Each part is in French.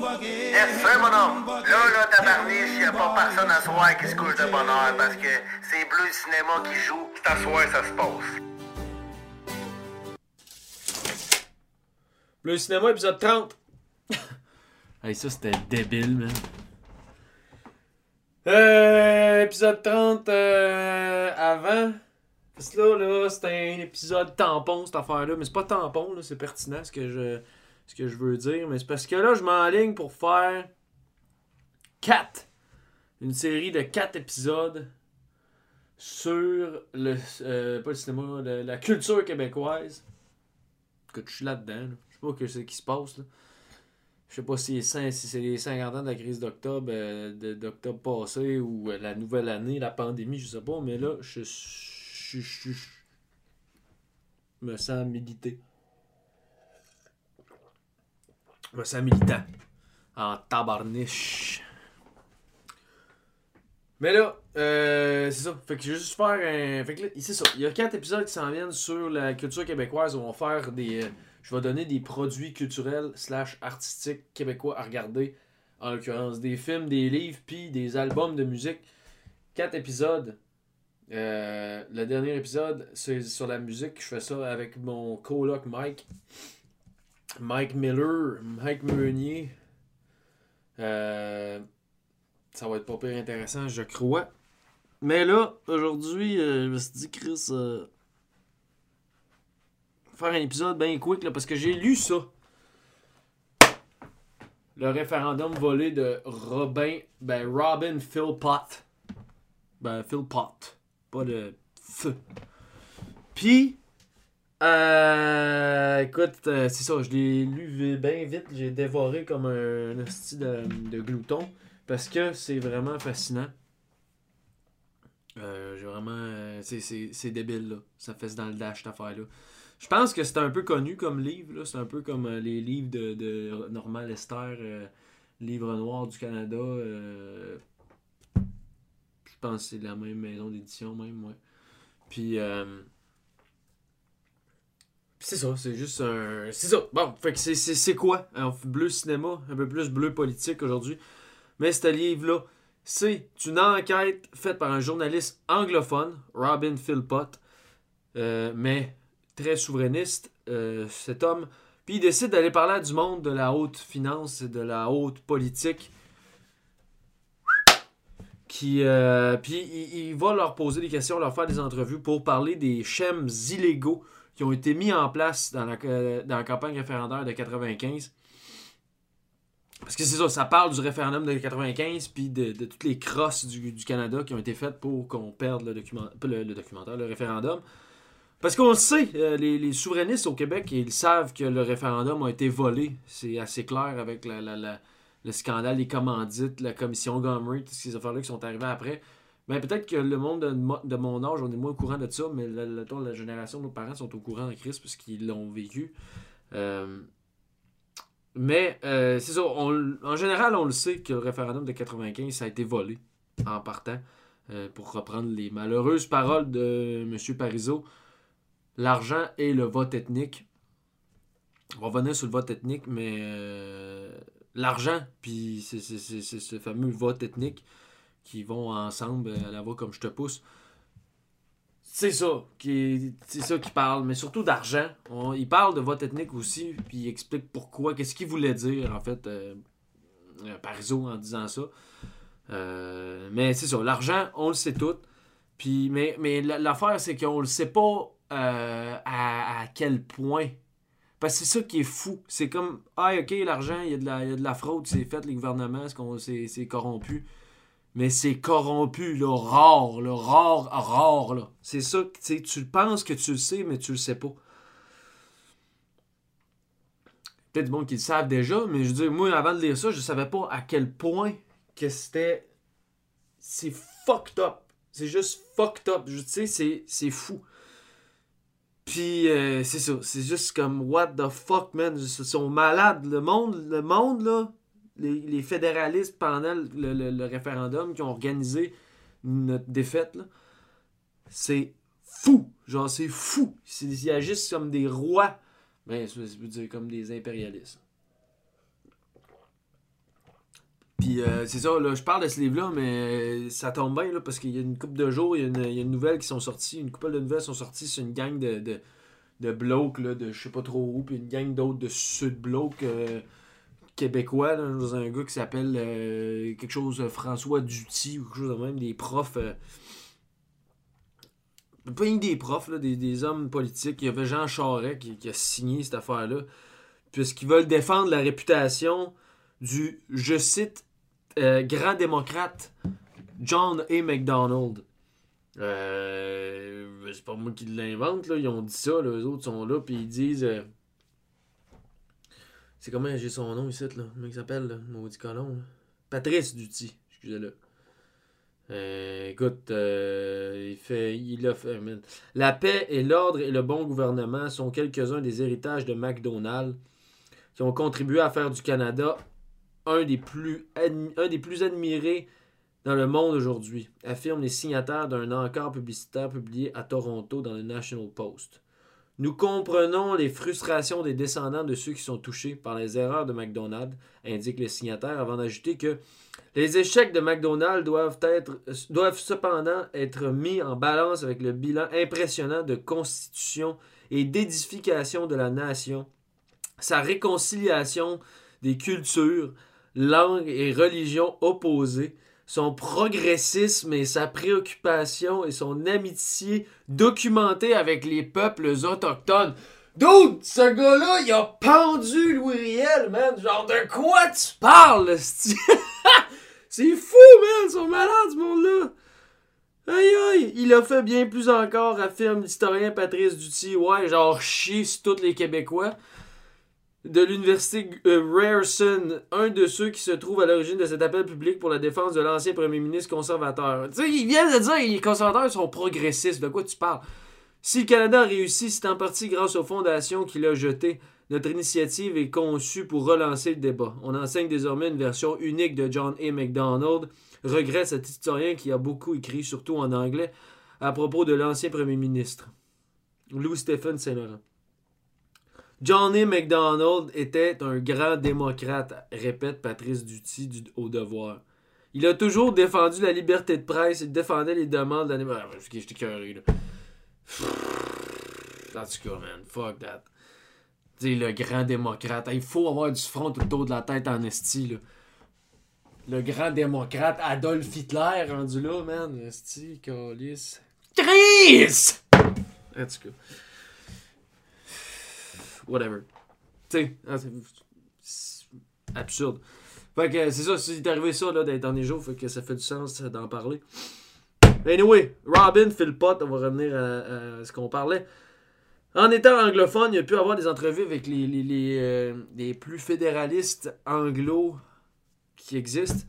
Yes, sir, mon homme. Là, là, tabarniche, y a pas personne à soir qui se couche de bonheur parce que c'est Bleu Cinéma qui joue. C'est à soir, ça se passe. Le cinéma, épisode 30. hey, ça, c'était débile, man. Euh, épisode 30 euh, avant. Parce que là, là, c'est un épisode tampon, cette affaire-là. Mais c'est pas tampon, là, c'est pertinent ce que je ce que je veux dire. Mais c'est parce que là, je m'enligne pour faire 4. Une série de 4 épisodes sur le. euh, pas le cinéma, la culture québécoise. Écoute, je suis là-dedans. là. Je sais pas que c'est qui se passe. Là. Je sais pas si, c'est les 50 ans de la crise d'octobre euh, d'octobre passé ou euh, la nouvelle année, la pandémie, je sais pas, mais là, je, je, je- je me sens milité. Je me militant. En tabarniche. Mais là, euh, c'est ça. Fait que je vais juste faire un. Fait que là, c'est ça. Il y a quatre épisodes qui s'en viennent sur la culture québécoise on va faire des. euh, Je vais donner des produits culturels slash artistiques québécois à regarder. En l'occurrence, des films, des livres, puis des albums de musique. Quatre épisodes. Euh, le dernier épisode, c'est sur la musique. Je fais ça avec mon coloc Mike. Mike Miller, Mike Meunier. Euh, ça va être pas pire intéressant, je crois. Mais là, aujourd'hui, euh, je me suis dit, Chris, euh, faire un épisode bien quick, là, parce que j'ai lu ça. Le référendum volé de Robin, ben Robin Philpott. Ben Philpott, pas de F. Puis, euh, écoute, euh, c'est ça, je l'ai lu bien vite, j'ai dévoré comme un, esti de, glouton. Parce que c'est vraiment fascinant. Euh, j'ai vraiment. euh, c'est- débile, là. Ça fait dans le dash, cette affaire-là. Je pense que c'est un peu connu comme livre. C'est un peu comme les livres de, de Normand Lester, Livre noir du Canada. je pense que c'est la même maison d'édition, même, ouais. Puis. C'est ça, c'est juste un. C'est ça. Bon, fait que c'est quoi? Alors, bleu cinéma, un peu plus bleu politique aujourd'hui. Mais ce livre-là, c'est une enquête faite par un journaliste anglophone, Robin Philpott, euh, mais très souverainiste, euh, cet homme. Puis il décide d'aller parler à du monde de la haute finance et de la haute politique. Qui, euh, puis il, il va leur poser des questions, leur faire des entrevues pour parler des schèmes illégaux qui ont été mis en place dans la, euh, campagne référendaire de 95. Parce que c'est ça, ça parle du référendum de 95 puis de, toutes les crosses du, Canada qui ont été faites pour qu'on perde le, documentaire, le référendum. Parce qu'on le sait, euh, les, les souverainistes au Québec, ils savent que le référendum a été volé. C'est assez clair avec le scandale des commandites, la commission Gomery, toutes ces affaires-là qui sont arrivées après. Mais peut-être que le monde de, mo- de mon âge, on est moins au courant de ça, mais la, la- génération de nos parents sont au courant de Christ parce qu'ils l'ont vécu. Euh, mais euh, c'est ça, on- en général, on le sait que le référendum de 95, ça a été volé en partant. Euh, pour reprendre les malheureuses paroles de M. Parizeau, l'argent et le vote ethnique. On va revenir sur le vote ethnique, mais l'argent, puis c'est ce fameux vote ethnique qui vont ensemble à la voix comme je te pousse. C'est ça qui c'est ça qui parle, mais surtout d'argent. Il parle de vote ethnique aussi, puis il explique pourquoi, qu'est-ce qu'il voulait dire en fait, euh, euh, en disant ça. Euh, mais c'est ça, l'argent, on le sait tout. Puis, mais, mais la- l'affaire, c'est qu'on le sait pas euh, à, à quel point. Parce que c'est ça qui est fou. C'est comme, ah, ok, l'argent, il y, a de la- il y a de la fraude, c'est fait, les gouvernements, c'est corrompu? Mais c'est corrompu, là, rare, là, rare, rare, là. C'est ça, tu tu penses que tu le sais, mais tu le sais pas. Peut-être du monde le savent déjà, mais je dire, moi, avant de lire ça, je savais pas à quel point que c'était. C'est fucked up. C'est juste fucked up. Tu sais, c'est- c'est fou. Puis, euh, c'est ça. C'est juste comme, what the fuck, man? Ils sont malades. Le monde, le monde là, les, fédéralistes pendant le, référendum qui ont organisé notre défaite, c'est fou. Genre, c'est fou. Ils agissent comme des rois. Ben, je veux dire, comme des impérialistes. Puis euh, c'est ça, là, je parle de ce livre-là, mais ça tombe bien là, parce qu'il y a une couple de jours, il y, a une, il y a une nouvelle qui sont sorties, une couple de nouvelles sont sorties sur une gang de, de, de blocs là, de je sais pas trop où, puis une gang d'autres de sud-blocs euh, québécois, là, un gars qui s'appelle euh, quelque chose François Duty ou quelque chose de même, des profs. euh, pas une des profs, là, des, hommes politiques. Il y avait Jean Charest qui, a signé cette affaire-là. Puisqu'ils veulent défendre la réputation du, je cite, euh, grand démocrate John A. MacDonald. Euh, c'est pas moi qui l'invente, là. Ils ont dit ça. Eux autres sont là, puis ils disent. C'est comment j'ai son nom ici, là? Comment il s'appelle? Maudit colon, là? Patrice Duty, excusez-le. Euh, écoute, euh, il fait. A fait. La paix et l'ordre et le bon gouvernement sont quelques-uns des héritages de McDonald's qui ont contribué à faire du Canada un des plus, admi- un des plus admirés dans le monde aujourd'hui, affirment les signataires d'un encart publicitaire publié à Toronto dans le National Post. Nous comprenons les frustrations des descendants de ceux qui sont touchés par les erreurs de McDonald's, indiquent les signataires, avant d'ajouter que les échecs de McDonald's doivent cependant être mis en balance avec le bilan impressionnant de constitution et d'édification de la nation, sa réconciliation des cultures, langues et religions opposées, son progressisme et sa préoccupation et son amitié documentée avec les peuples autochtones. Dude, ce gars-là, il a pendu Louis Riel, man. Genre, de quoi tu parles? C'est fou, man. Ils sont malades, ce monde-là. Aïe, aïe. Il a fait bien plus encore, affirme l'historien Patrice Duty. Ouais, genre, chier sur tous les Québécois de l'université euh, Ryerson, un de ceux qui se trouve à l'origine de cet appel public pour la défense de l'ancien premier ministre conservateur. Tu sais, ils viennent de dire que les conservateurs sont progressistes. De quoi tu parles? Si le Canada a réussi, c'est en partie grâce aux fondations qu'il a jetées. Notre initiative est conçue pour relancer le débat. On enseigne désormais une version unique de John A. MacDonald, regrette cet historien qui a beaucoup écrit, surtout en anglais, à propos de l'ancien premier ministre. Louis Stephen Saint-Laurent. John A. MacDonald était un grand démocrate, répète Patrice Duty du, au devoir. Il a toujours défendu la liberté de presse, il défendait les demandes de la... Ah, j'étais cœuré, là. En tout cas, man, fuck that. Tu sais, le grand démocrate. Il faut avoir du front tout autour de la tête en esti, là. Le grand démocrate Adolf Hitler rendu là, man. Esti, calice. Chris! En tout. Whatever. Tu sais, c'est absurde. Fait que c'est ça, c'est arrivé ça là, dans les derniers jours, fait que ça fait du sens d'en parler. Anyway, Robin fait le pot, on va revenir à, ce qu'on parlait. En étant anglophone, il a pu avoir des entrevues avec les, les, les, euh, plus fédéralistes anglo qui existent,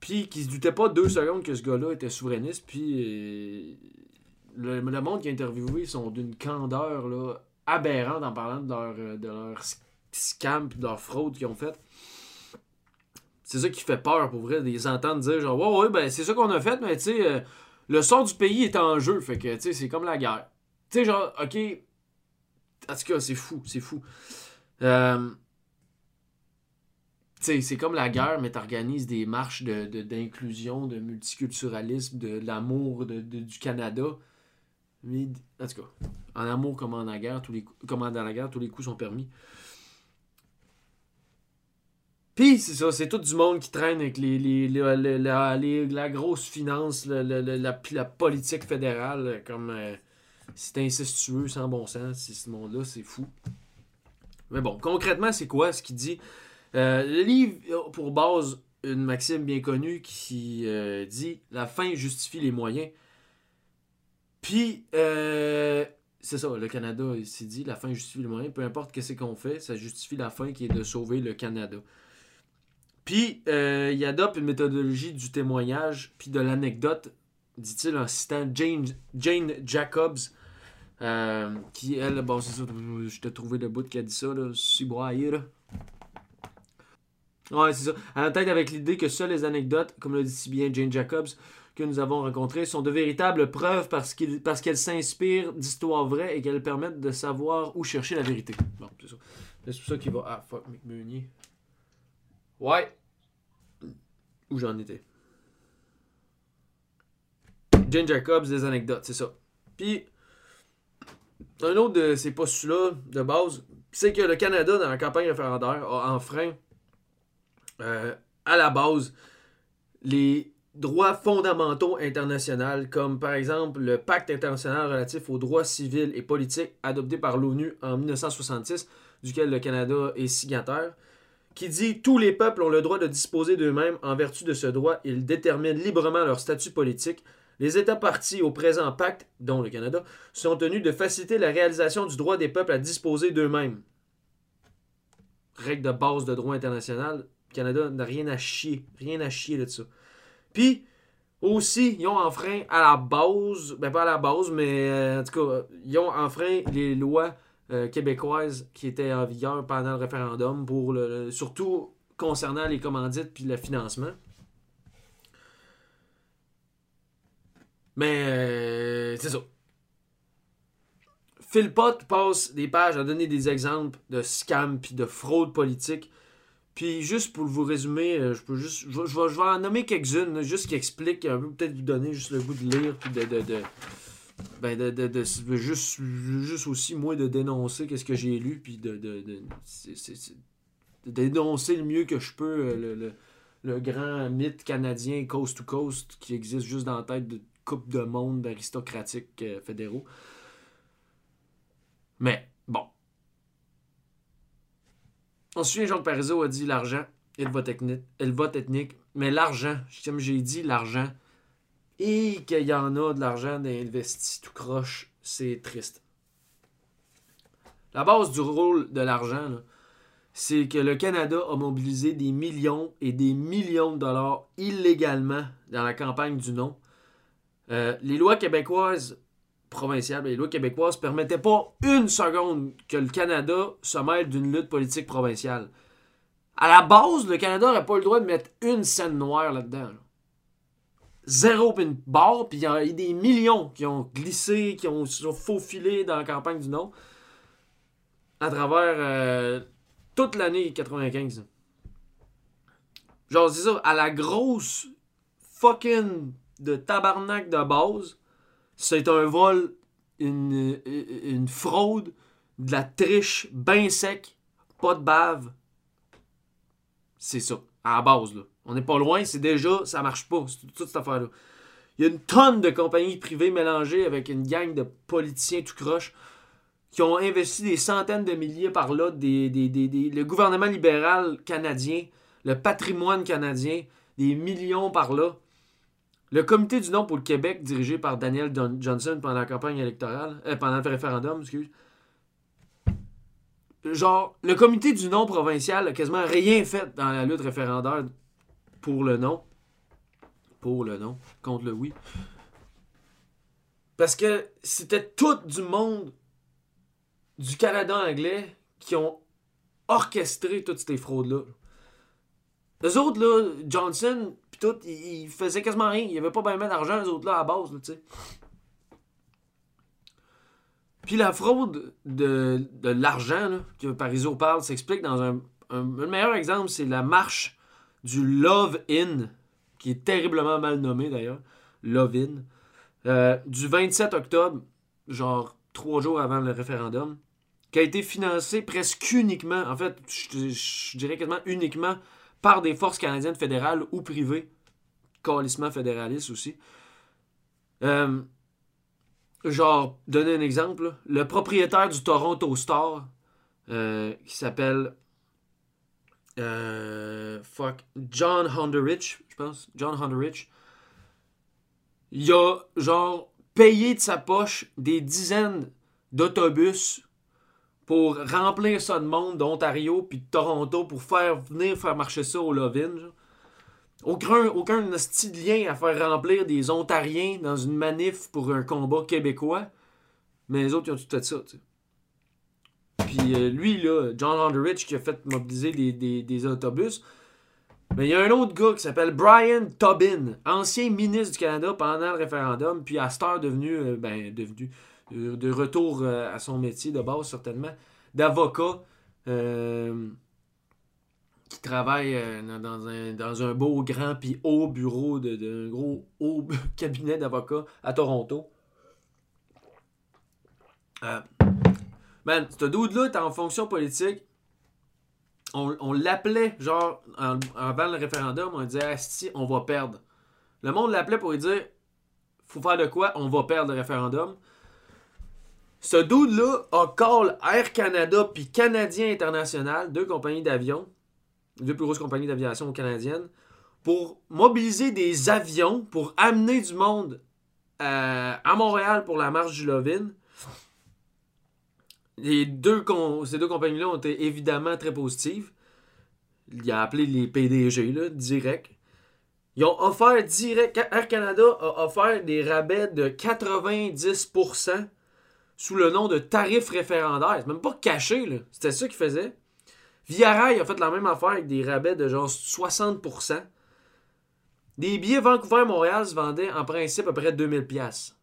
puis qui se doutaient pas deux secondes que ce gars-là était souverainiste, puis euh, le, le monde qui a interviewé sont d'une candeur là, aberrante en parlant de leur, euh, de leur sc- scam de leur fraude qu'ils ont fait. C'est ça qui fait peur pour vrai, de les entendre dire genre ouais ouais ben c'est ça qu'on a fait, mais tu sais euh, le sort du pays est en jeu, fait que tu sais c'est comme la guerre. Tu sais genre ok, en tout cas c'est fou, c'est fou. Euh, tu sais, c'est comme la guerre, mais t'organises des marches de, de- d'inclusion, de, multiculturalisme, de, l'amour de, de- du Canada. En tout cas, en amour comme en la guerre, tous les coups- comme guerre, tous les coups sont permis. Puis, c'est ça, c'est tout du monde qui traîne avec les, les, la, la grosse finance, la, la politique fédérale, comme euh, c'est incestueux, sans bon sens, ce monde-là, c'est fou. Mais bon, concrètement, c'est quoi ce qu'il dit? Euh, Le livre pour base une maxime bien connue qui euh, dit La fin justifie les moyens. Puis, euh, c'est ça, le Canada, s'est dit La fin justifie les moyens. Peu importe ce qu'on fait, ça justifie la fin qui est de sauver le Canada. Puis, euh, il adopte une méthodologie du témoignage, puis de l'anecdote, dit-il en citant Jane, Jacobs, euh, qui, elle, bon, c'est ça, je t'ai trouvé le bout qui a dit ça, là, si broyé, là. Ouais, c'est ça. À la tête avec l'idée que seules les anecdotes, comme le dit si bien Jane Jacobs, que nous avons rencontrées, sont de véritables preuves parce qu'elles s'inspirent d'histoires vraies et qu'elles permettent de savoir où chercher la vérité. Bon, c'est ça. C'est pour ça qu'il va. Ah, fuck, Mick Meunier. Ouais. Où j'en étais. Jane Jacobs, des anecdotes, c'est ça. Puis, un autre de ces postulats de base, c'est que le Canada, dans la campagne référendaire, a enfreint euh, à la base les droits fondamentaux internationaux, comme par exemple le pacte international relatif aux droits civils et politiques adopté par l'ONU en 1966, duquel le Canada est signataire, qui dit tous les peuples ont le droit de disposer d'eux-mêmes en vertu de ce droit, ils déterminent librement leur statut politique. Les États partis au présent pacte, dont le Canada, sont tenus de faciliter la réalisation du droit des peuples à disposer d'eux-mêmes. Règle de base de droit international, le Canada n'a rien à chier, rien à chier de ça. Puis, aussi, ils ont enfreint à la base, ben pas à la base, mais euh, en tout cas, ils ont enfreint les lois euh, québécoises qui étaient en vigueur pendant le référendum, pour le, surtout concernant les commandites puis le financement. Mais euh, c'est ça. Phil Pot passe des pages à donner des exemples de scams puis de fraude politique puis juste pour vous résumer, euh, je peux juste. Je, vais, en nommer quelques-unes, juste qui expliquent un peu, peut-être vous donner juste le goût de lire, puis de. de, de ben de, de, juste, juste aussi moi de dénoncer qu'est-ce que j'ai lu puis de, de, dénoncer le mieux que je peux euh, le, le, le, grand mythe canadien coast to coast qui existe juste dans la tête de coupe de monde aristocratique euh, fédéraux mais bon Ensuite, Jean Parizeau a dit l'argent et le vote ethnique. Mais l'argent, comme j'ai dit, l'argent. Et qu'il y en a de l'argent d'investi tout croche, c'est triste. La base du rôle de l'argent, c'est que le Canada a mobilisé des millions et des millions de dollars illégalement dans la campagne du non. Euh, les lois québécoises provinciale, les lois québécoises permettaient pas une seconde que le Canada se mêle d'une lutte politique provinciale. À la base, le Canada n'aurait pas le droit de mettre une scène noire là-dedans. Zéro pin barre, puis il y a des millions qui ont glissé, qui ont, faufilé dans la campagne du non à travers euh, toute l'année 95. Genre, c'est ça, à la grosse fucking de tabarnak de base, c'est un vol, une, fraude, de la triche bien sec, pas de bave. C'est ça, à la base. Là. On n'est pas loin, c'est déjà, ça marche pas, toute cette affaire-là. Il y a une tonne de compagnies privées mélangées avec une gang de politiciens tout croche qui ont investi des centaines de milliers par là, des, le gouvernement libéral canadien, le patrimoine canadien, des millions par là. Le comité du nom pour le Québec, dirigé par Daniel Johnson pendant la campagne électorale, euh, pendant le référendum, excuse. Genre, le comité du non provincial a quasiment rien fait dans la lutte référendaire pour le non. Pour le non, contre le oui. Parce que c'était tout du monde du Canada anglais qui ont orchestré toutes ces fraudes-là. Les autres, là, Johnson, ils, faisaient quasiment rien. Il n'y avait pas bien d'argent, eux autres, là, à base, tu sais. Puis la fraude de, l'argent que Parizeau parle s'explique dans un, un, Le meilleur exemple, c'est la marche du Love In, qui est terriblement mal nommé d'ailleurs. Love In. Euh, du 27 octobre, genre trois jours avant le référendum, qui a été financé presque uniquement, en fait, je dirais quasiment uniquement par des forces canadiennes fédérales ou privées. Calissement fédéraliste aussi. Euh, genre, donner un exemple. Le propriétaire du Toronto Star, euh, qui s'appelle. Euh, fuck. John Honderich, je pense. John Honderich. Il a, genre, payé de sa poche des dizaines d'autobus pour remplir ça de monde d'Ontario puis de Toronto pour faire venir faire marcher ça au Lovin. Aucun, aucun lien à faire remplir des Ontariens dans une manif pour un combat québécois. Mais les autres, ils ont tout fait ça. Puis euh, lui, là, John Underrich, qui a fait mobiliser des, autobus. Mais il y a un autre gars qui s'appelle Brian Tobin, ancien ministre du Canada pendant le référendum, puis à cette heure devenu, euh, ben, devenu de retour euh, à son métier de base, certainement, d'avocat, euh, qui travaille euh, dans, un, beau, grand, puis haut bureau d'un gros haut cabinet d'avocats à Toronto. Euh, man, ce dude-là est en fonction politique. On, l'appelait, genre, avant le référendum, on disait, Asti, on va perdre. Le monde l'appelait pour lui dire, faut faire de quoi, on va perdre le référendum. Ce dude-là a call Air Canada puis Canadien International, deux compagnies d'avions, deux plus grosses compagnies d'aviation canadiennes, pour mobiliser des avions pour amener du monde euh, à Montréal pour la marche du Lovin. Ces deux compagnies-là ont été évidemment très positives. Il a appelé les PDG, direct. Ils ont offert direct. Air Canada a offert des rabais de 90% sous le nom de tarif référendaire. C'est même pas caché, là. C'était ça qu'ils faisaient. Via Rail a fait la même affaire avec des rabais de genre 60%. Des billets Vancouver-Montréal se vendaient en principe à près 2000$.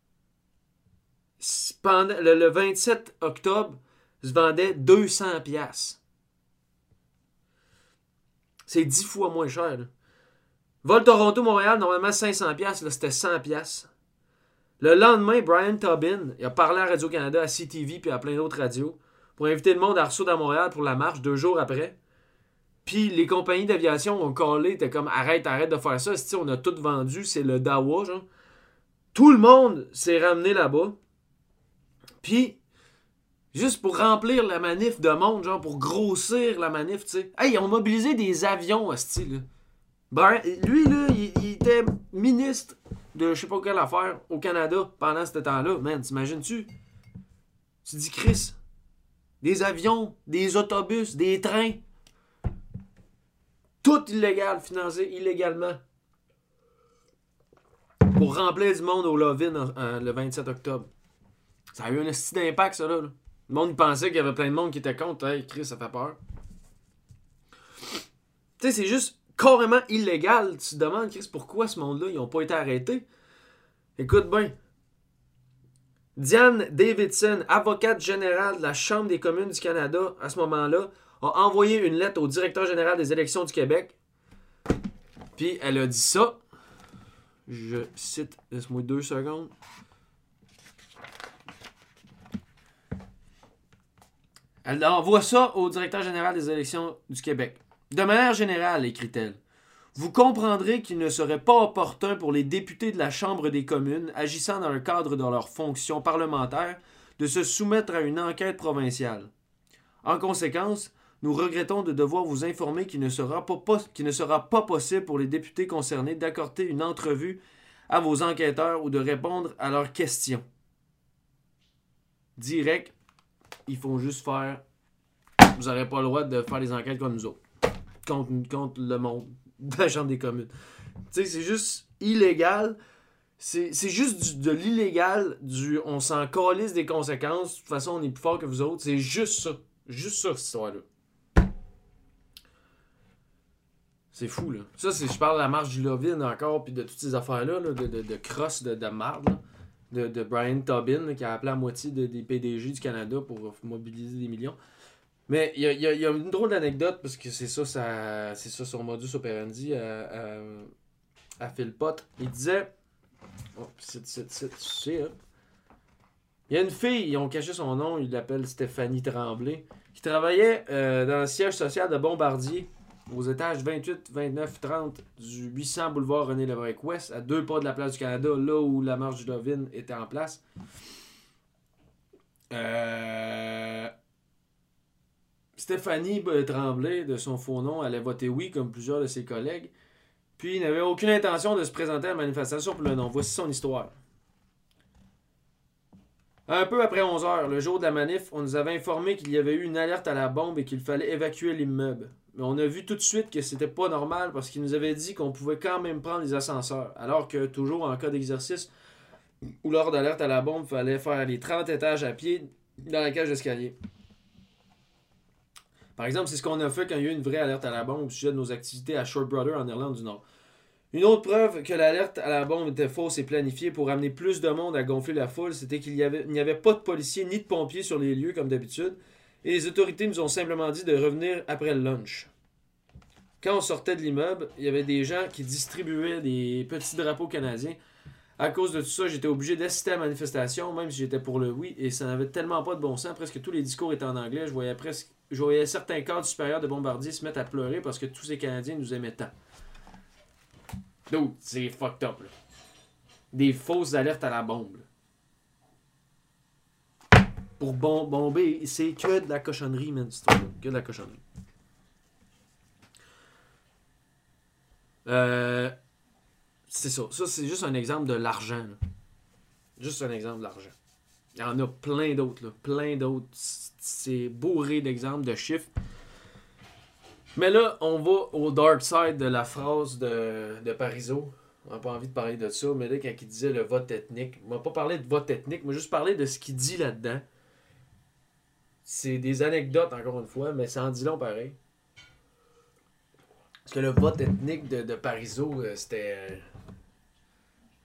Pendant, le, 27 octobre, se vendait 200$. C'est 10 fois moins cher. Vol Toronto-Montréal, normalement 500$, là c'était 100$. Le lendemain, Brian Tobin a parlé à Radio-Canada, à CTV puis à plein d'autres radios pour inviter le monde à Rousseau à Montréal pour la marche deux jours après. Puis les compagnies d'aviation ont collé, t'es comme arrête, arrête de faire ça. On a tout vendu, c'est le Dawa, genre. Tout le monde s'est ramené là-bas. Puis, juste pour remplir la manif de monde, genre pour grossir la manif, tu sais. Hey, ils ont mobilisé des avions, style. Brian, lui, là, il était ministre de je sais pas quelle affaire au Canada pendant ce temps-là. Man, t'imagines-tu? Tu dis, Chris, des avions, des autobus, des trains, tout illégal, financé illégalement. Pour remplir du monde au Lovin le 27 octobre. Ça a eu un petit d'impact, ça, là. Le monde pensait qu'il y avait plein de monde qui était contre. Hey, Chris, ça fait peur. Tu sais, c'est juste carrément illégal. Tu te demandes, Chris, pourquoi ce monde-là, ils n'ont pas été arrêtés? Écoute bien. Diane Davidson, avocate générale de la Chambre des communes du Canada, à ce moment-là, a envoyé une lettre au directeur général des élections du Québec. Puis elle a dit ça. Je cite, laisse-moi deux secondes. Elle envoie ça au directeur général des élections du Québec. De manière générale, écrit-elle, vous comprendrez qu'il ne serait pas opportun pour les députés de la Chambre des communes, agissant dans le cadre de leurs fonctions parlementaires, de se soumettre à une enquête provinciale. En conséquence, nous regrettons de devoir vous informer qu'il ne sera pas, possible pour les députés concernés d'accorder une entrevue à vos enquêteurs ou de répondre à leurs questions. Direct, ils font juste faire. Vous n'aurez pas le droit de faire des enquêtes comme nous autres contre, le monde de la Chambre des communes. Tu sais, c'est juste illégal. C'est juste de l'illégal, du on s'en calisse des conséquences. De toute façon, on est plus fort que vous autres. C'est juste ça. Juste ça, cette histoire-là. C'est fou, là. Ça, je parle de la marche du Lovin encore, puis de toutes ces affaires-là, de, de, de cross, de, de marde, de, de Brian Tobin, qui a appelé la moitié des PDG du Canada pour mobiliser des millions. Mais il y a, une drôle d'anecdote, parce que c'est ça, c'est ça son modus operandi à, à, à Phil Pot. Il disait. Oh, hein. Il y a une fille, ils ont caché son nom, ils l'appellent Stéphanie Tremblay, qui travaillait euh, dans le siège social de Bombardier, aux étages 28, 29, 30 du 800 boulevard René Lévesque Ouest, à deux pas de la place du Canada, là où la marche du Lovin était en place. Euh, Stéphanie Tremblay, de son faux nom, allait voter oui comme plusieurs de ses collègues. Puis il n'avait aucune intention de se présenter à la manifestation pour le nom. Voici son histoire. Un peu après 11 heures, le jour de la manif, on nous avait informé qu'il y avait eu une alerte à la bombe et qu'il fallait évacuer l'immeuble. Mais on a vu tout de suite que c'était pas normal parce qu'il nous avait dit qu'on pouvait quand même prendre les ascenseurs. Alors que, toujours en cas d'exercice ou lors d'alerte à la bombe, il fallait faire les 30 étages à pied dans la cage d'escalier. Par exemple, c'est ce qu'on a fait quand il y a eu une vraie alerte à la bombe au sujet de nos activités à Short Brother en Irlande du Nord. Une autre preuve que l'alerte à la bombe était fausse et planifiée pour amener plus de monde à gonfler la foule, c'était qu'il n'y avait, pas de policiers ni de pompiers sur les lieux comme d'habitude, et les autorités nous ont simplement dit de revenir après le lunch. quand on sortait de l'immeuble, il y avait des gens qui distribuaient des petits drapeaux canadiens. À cause de tout ça, j'étais obligé d'assister à la manifestation, même si j'étais pour le oui, et ça n'avait tellement pas de bon sens. Presque tous les discours étaient en anglais. Je voyais presque, je voyais certains cadres supérieurs de bombardiers se mettre à pleurer parce que tous ces Canadiens nous aimaient tant. Donc, c'est fucked up. Des fausses alertes à la bombe. Pour bom- bomber, c'est que de la cochonnerie, man. Que de la cochonnerie. Euh, c'est ça. Ça, c'est juste un exemple de l'argent. Juste un exemple de l'argent. Il y en a plein d'autres. Plein d'autres. C'est bourré d'exemples, de chiffres. Mais là, on va au dark side de la phrase de, de Parizeau. On n'a pas envie de parler de ça, mais là, quand il disait le vote ethnique, on m'a pas parlé de vote ethnique, mais juste parlé de ce qu'il dit là-dedans. C'est des anecdotes, encore une fois, mais ça en dit long pareil. Parce que le vote ethnique de, de Parizeau, euh, c'était. euh,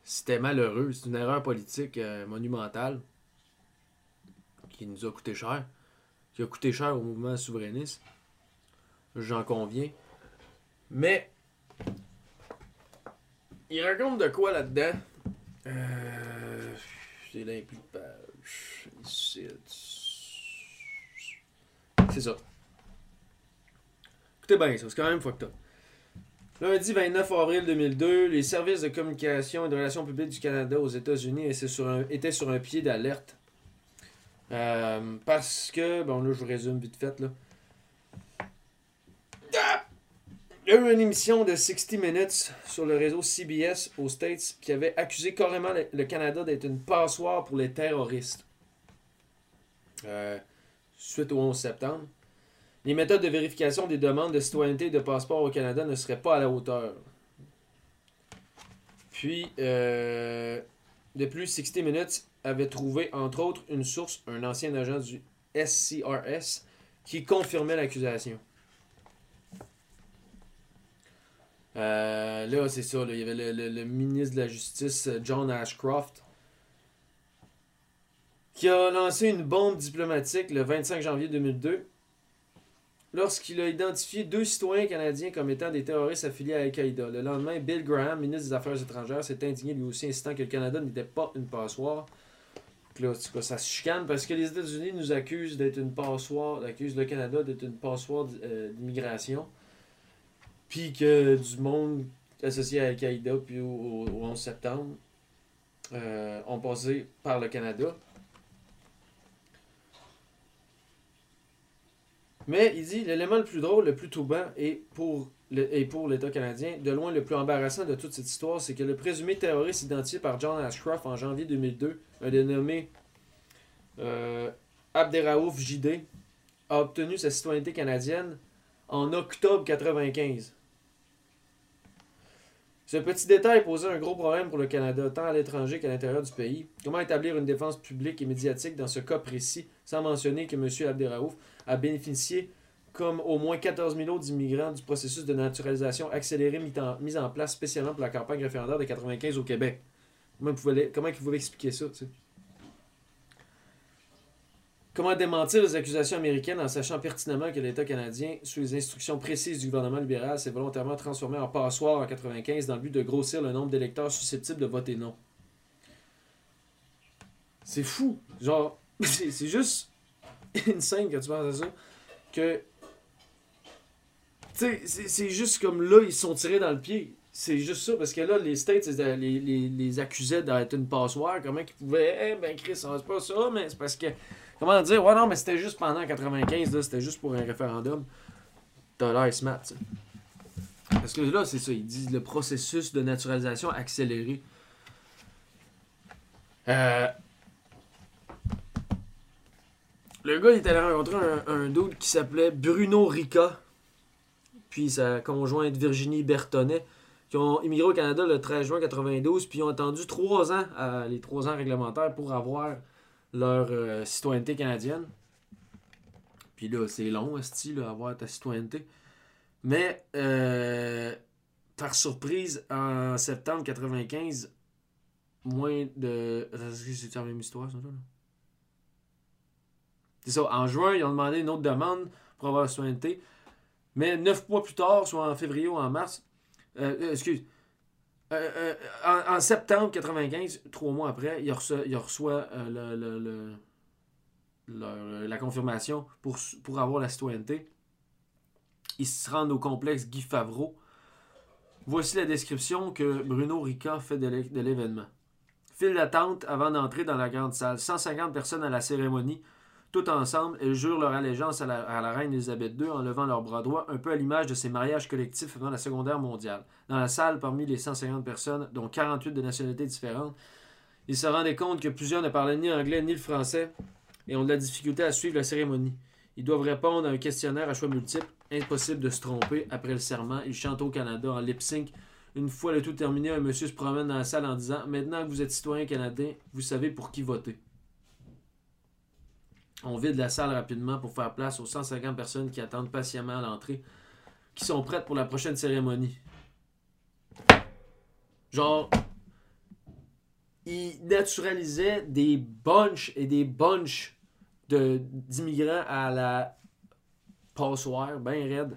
C'était malheureux. C'est une erreur politique euh, monumentale qui nous a coûté cher. Qui a coûté cher au mouvement souverainiste. J'en conviens. Mais. Il raconte de quoi là-dedans? Euh, C'est l'impli page. Ici. C'est ça. Écoutez bien, ça, c'est quand même fucked up. Lundi 29 avril 2002, les services de communication et de relations publiques du Canada aux États-Unis étaient sur un pied d'alerte. Euh, parce que, bon là je vous résume vite fait là. Ah! Il y a eu une émission de 60 Minutes sur le réseau CBS aux States qui avait accusé carrément le, Canada d'être une passoire pour les terroristes. Euh, suite au 11 septembre. Les méthodes de vérification des demandes de citoyenneté et de passeport au Canada ne seraient pas à la hauteur. Puis, euh, de plus, 60 Minutes avait trouvé, entre autres, une source, un ancien agent du SCRS, qui confirmait l'accusation. Euh, là, c'est ça. il y avait le, le- ministre de la Justice, John Ashcroft, qui a lancé une bombe diplomatique le 25 janvier 2002 lorsqu'il a identifié deux citoyens canadiens comme étant des terroristes affiliés à Al-Qaïda. Le lendemain, Bill Graham, ministre des Affaires étrangères, s'est indigné lui aussi, insistant que le Canada n'était pas une passoire. Là, cas, ça se chicane parce que les États-Unis nous accusent d'être une passoire, accusent le Canada d'être une passoire euh, d'immigration. Puis que du monde associé à Al-Qaïda puis au 11 septembre euh, ont passé par le Canada. Mais il dit l'élément le plus drôle, le plus troublant et pour et pour l'État canadien, de loin le plus embarrassant de toute cette histoire, c'est que le présumé terroriste identifié par John Ashcroft en janvier 2002, un dénommé euh, Abderraouf JD, a obtenu sa citoyenneté canadienne en octobre 95. Ce petit détail posait un gros problème pour le Canada, tant à l'étranger qu'à l'intérieur du pays. Comment établir une défense publique et médiatique dans ce cas précis, sans mentionner que M. Abderraouf a bénéficié, comme au moins 14 000 autres immigrants, du processus de naturalisation accéléré mis en, place spécialement pour la campagne référendaire de 95 au Québec. Comment comment il pouvait expliquer ça? Comment démentir les accusations américaines en sachant pertinemment que l'État canadien, sous les instructions précises du gouvernement libéral, s'est volontairement transformé en passoire en 95 dans le but de grossir le nombre d'électeurs susceptibles de voter non? C'est fou. Genre, c'est juste insane quand tu penses à ça. Que. Tu sais, c'est- juste comme là, ils sont tirés dans le pied. C'est juste ça, parce que là, les States ils, les, les, accusaient d'être une passoire. Comment ils pouvaient. Eh ben, Chris, c'est pas ça, mais c'est parce que. Comment dire? Ouais, non, mais c'était juste pendant 95, là, c'était juste pour un référendum. T'as l'air smart, ça. Parce que là, c'est ça, ils disent le processus de naturalisation accéléré. Euh. Le gars, il est allé rencontrer un, un qui s'appelait Bruno Rica, puis sa conjointe Virginie Bertonnet, qui ont immigré au Canada le 13 juin 92, puis ont attendu trois ans, à- les trois ans réglementaires, pour avoir leur euh, citoyenneté canadienne. Puis là, c'est long, style, avoir ta citoyenneté. Mais, euh, par surprise, en septembre 95, moins de. C'est la même histoire, ça? C'est ça. En juin, ils ont demandé une autre demande pour avoir la citoyenneté. Mais neuf mois plus tard, soit en février ou en mars, euh, euh, excuse, euh, en, septembre 95, trois mois après, il reçoit, la confirmation pour, pour avoir la citoyenneté. Ils se rendent au complexe Guy Favreau. Voici la description que Bruno Rica fait de l'événement. File d'attente avant d'entrer dans la grande salle. 150 personnes à la cérémonie. Tout ensemble, elles jurent leur allégeance à la, reine Elisabeth II en levant leurs bras droits, un peu à l'image de ces mariages collectifs avant la Seconde Guerre mondiale. Dans la salle, parmi les 150 personnes, dont 48 de nationalités différentes, ils se rendaient compte que plusieurs ne parlaient ni anglais ni le français et ont de la difficulté à suivre la cérémonie. Ils doivent répondre à un questionnaire à choix multiples. Impossible de se tromper. Après le serment, ils chantent au Canada en lip sync. Une fois le tout terminé, un monsieur se promène dans la salle en disant Maintenant que vous êtes citoyen canadien, vous savez pour qui voter. On vide la salle rapidement pour faire place aux 150 personnes qui attendent patiemment à l'entrée, qui sont prêtes pour la prochaine cérémonie. Genre, ils naturalisaient des bunches et des bunches d'immigrants à la passoire, ben raide,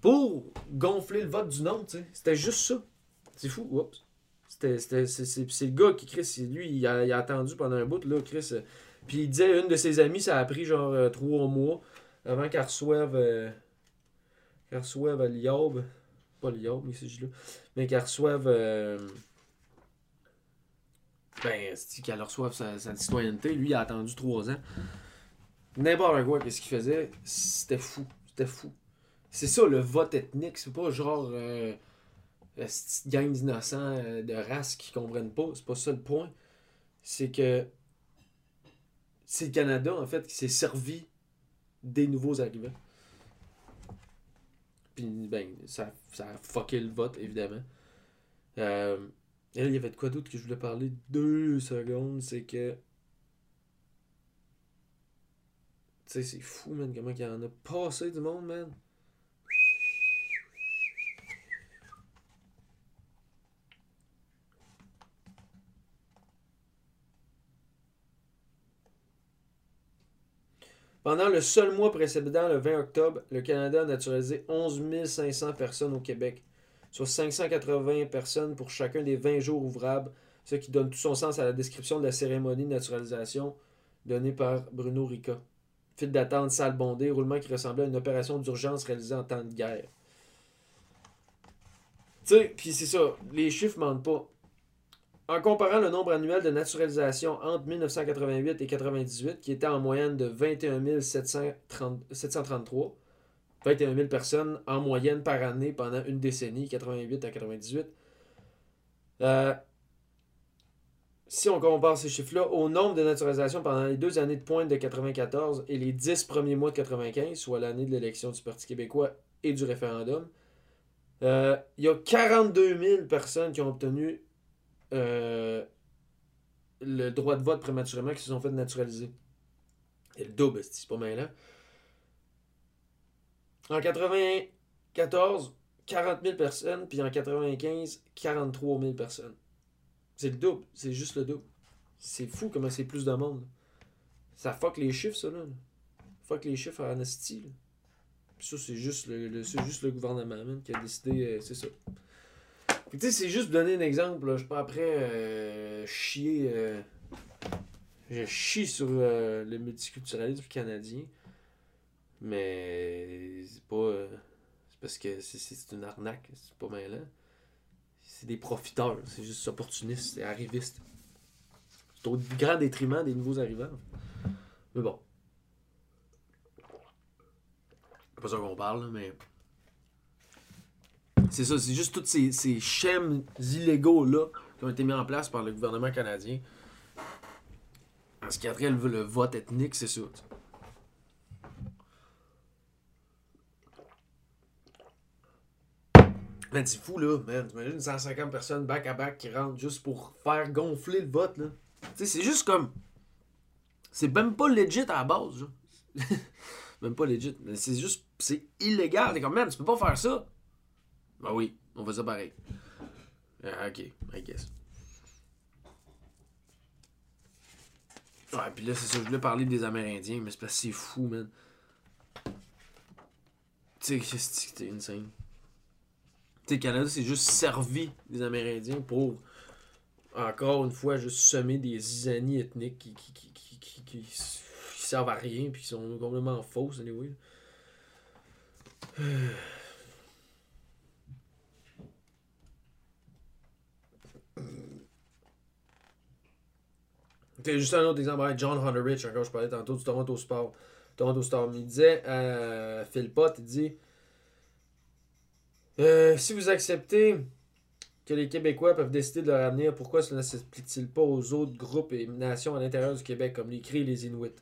pour gonfler le vote du nom, tu sais. C'était juste ça. C'est fou, oups. C'est, le gars qui, Chris, lui, il a, il a attendu pendant un bout, là, Chris. Euh, Puis il disait, une de ses amies, ça a pris genre euh, trois mois avant qu'elle reçoive, euh, qu'elle reçoive l'IOB. Pas l'IOB, mais c'est là. Mais qu'elle reçoive. euh, ben, c'est qu'elle reçoive sa, sa citoyenneté? Lui, il a attendu trois ans. N'importe quoi, qu'est-ce qu'il faisait, c'était fou. C'était fou. C'est ça, le vote ethnique. C'est pas genre. Euh, la petite gang d'innocents euh, de race qui comprennent pas. C'est pas ça le point. C'est que. C'est le Canada, en fait, qui s'est servi des nouveaux arrivants. Puis, ben, ça, ça a fucké le vote, évidemment. Euh, et là, il y avait de quoi d'autre que je voulais parler? Deux secondes, c'est que. Tu sais, c'est fou, man, comment il y en a passé du monde, man. Pendant le seul mois précédent, le 20 octobre, le Canada a naturalisé 11 500 personnes au Québec, soit 580 personnes pour chacun des 20 jours ouvrables, ce qui donne tout son sens à la description de la cérémonie de naturalisation donnée par Bruno Rica. File d'attente, salle bondée, roulement qui ressemblait à une opération d'urgence réalisée en temps de guerre. Tu sais, puis c'est ça, les chiffres mentent pas. En comparant le nombre annuel de naturalisation entre 1988 et 1998, qui était en moyenne de 21 730 733, 21 000 personnes en moyenne par année pendant une décennie, 88 à 98. Euh, si on compare ces chiffres-là au nombre de naturalisations pendant les deux années de pointe de 94 et les 10 premiers mois de 95, soit l'année de l'élection du Parti québécois et du référendum, euh, il y a 42 000 personnes qui ont obtenu euh, le droit de vote prématurément qui se sont fait naturaliser. C'est le double, c'est pas mal là. En 94, 40 000 personnes, puis en 95, 43 000 personnes. C'est le double, c'est juste le double. C'est fou comment c'est plus de monde. Ça fuck les chiffres, ça, là. Fuck les chiffres à Anastie, là. Puis ça, c'est juste le, juste le gouvernement, qui a décidé, euh, c'est ça. Tu sais, c'est juste donner un exemple. Je pas après chier. euh, je chie sur euh, le multiculturalisme canadien. Mais c'est pas. euh, c'est parce que c'est- une arnaque. C'est pas mal là. C'est des profiteurs. C'est juste opportuniste. C'est arriviste. C'est au grand détriment des nouveaux arrivants. Mais bon. C'est pas ça qu'on parle, mais. C'est ça, c'est juste tous ces, ces schèmes illégaux-là qui ont été mis en place par le gouvernement canadien. En ce qui a trait le, le vote ethnique, c'est ça. Man, c'est fou, là, man. T'imagines 150 personnes back-à-back qui rentrent juste pour faire gonfler le vote, là. Tu sais, c'est juste comme... C'est même pas legit à la base, genre. même pas legit. Mais c'est juste... C'est illégal. T'es comme, man, tu peux pas faire ça. Ben oui, on fait ça pareil. Ah, ok, I guess. Ouais, puis là, c'est ça, je voulais parler des Amérindiens, mais c'est parce que c'est fou, man. Tu sais, c'était insane. Tu sais, Canada, c'est juste servi des Amérindiens pour, encore une fois, juste semer des zizanies ethniques qui, qui, qui, qui, qui, qui servent à rien puis qui sont complètement fausses, anyway. Juste un autre exemple. John Hunter Rich, encore je parlais tantôt du Toronto Sport. Toronto Star. Il disait à Phil Pot, il dit euh, Si vous acceptez que les Québécois peuvent décider de leur avenir, pourquoi cela ne s'applique-t-il pas aux autres groupes et nations à l'intérieur du Québec, comme les Cris et les Inuits?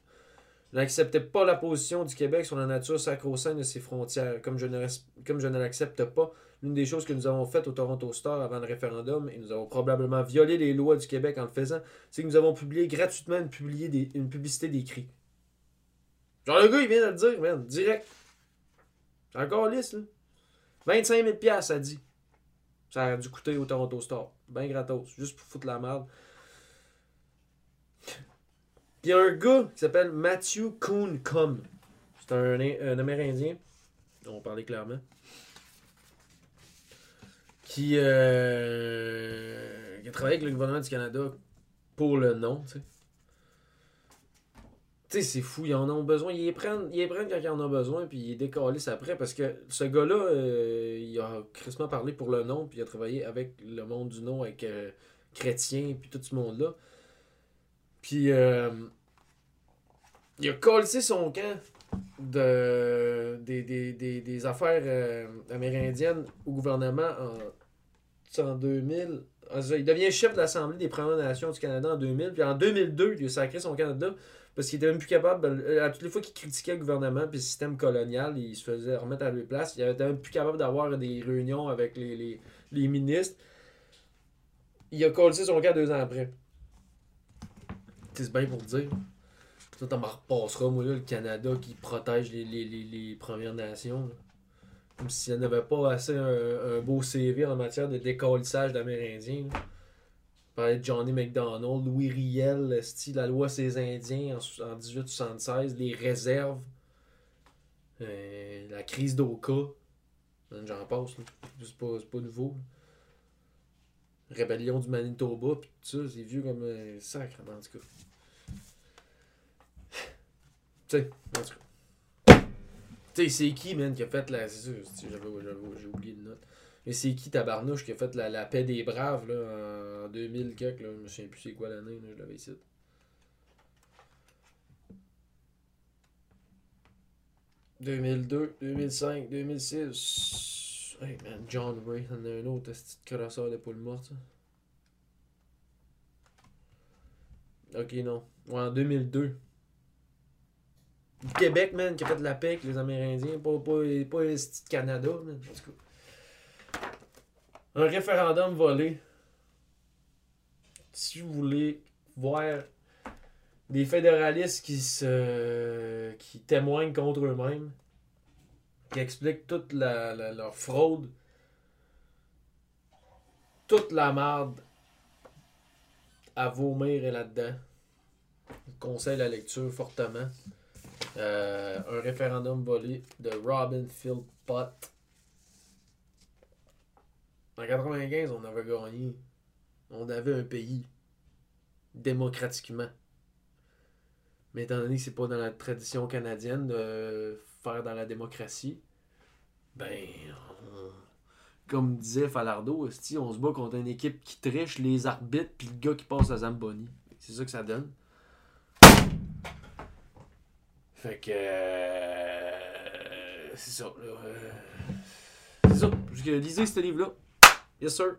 N'acceptez pas la position du Québec sur la nature sacro-sainte de ses frontières, comme je ne, comme je ne l'accepte pas. L'une des choses que nous avons faites au Toronto Star avant le référendum, et nous avons probablement violé les lois du Québec en le faisant, c'est que nous avons publié gratuitement une, une publicité d'écrit. Genre le gars, il vient de le dire, man, direct. C'est encore lisse, là. 25 000 ça dit. Ça a dû coûter au Toronto Star. Ben gratos, juste pour foutre la merde. Il y a un gars qui s'appelle Matthew Com. C'est un, un, Amérindien. On parlait clairement. Qui, euh, qui a travaillé avec le gouvernement du Canada pour le nom, tu sais. Tu sais, c'est fou, ils en ont besoin. Ils les prennent, ils prennent quand ils en ont besoin, puis ils décalissent après. Parce que ce gars-là, euh, il a crissement parlé pour le nom, puis il a travaillé avec le monde du nom, avec euh, Chrétien, puis tout ce monde-là. Puis, il a collé son camp de, des, des, des, des affaires amérindiennes au gouvernement en, en 2000. Il devient chef de l'Assemblée des Premières Nations du Canada en 2000. Puis en 2002, il a sacré son Canada parce qu'il était même plus capable. À toutes les fois qu'il critiquait le gouvernement et le système colonial, il se faisait remettre à lui place. Il était même plus capable d'avoir des réunions avec les, les, ministres. Il a collé son camp deux ans après. C'est bien pour dire. Ça, t'en repassera, moi, là, le Canada qui protège les, les Premières Nations. Comme s'il n'y avait pas assez un, beau CV en matière de décollissage d'Amérindiens. Parlait de Johnny McDonald, Louis Riel, la loi ces Indiens en, en 1876, les réserves, euh, la crise d'Oka. J'en passe, c'est pas, pas nouveau. Rébellion du Manitoba, pis ça, c'est vieux comme un sacre, en tout cas. Tu sais, en tout cas. Tu sais, c'est qui, man, qui a fait la. J'ai oublié de note. Mais c'est qui, tabarnouche, qui a fait la, la paix des braves, là, en 2000 quelque, là. Je souviens plus c'est quoi l'année, là, je l'avais ici. « 2002, 2005, 2006. Hey man, John Ray, on a un autre petit crosseur de poule morte, ça. Ok, non. Ouais, en 2002. Du Québec, man, qui a fait de la paix avec les Amérindiens, pas, pas, pas Canada, man. Un référendum volé. Si vous voulez voir des fédéralistes qui se qui témoignent contre eux-mêmes, qui expliquent toute la, la, leur fraude, toute la merde à vomir est là-dedans. Je conseille la lecture fortement. Euh, un référendum volé de Robin Philpott. En 95, on avait gagné. On avait un pays. Démocratiquement. Mais étant donné que c'est pas dans la tradition canadienne de faire dans la démocratie, ben, on... comme disait Falardo, on se bat contre une équipe qui triche les arbitres puis le gars qui passe à Zamboni. C'est ça que ça donne. Fait que. Euh, c'est ça. Euh, c'est ça. Lisez ce livre-là. Yes, sir.